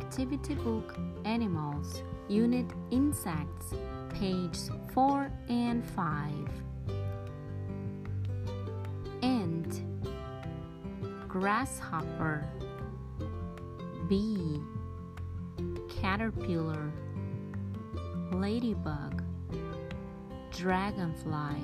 Activity Book Animals, Unit Insects, pages 4 and 5. Ant, Grasshopper, Bee, Caterpillar, Ladybug, Dragonfly.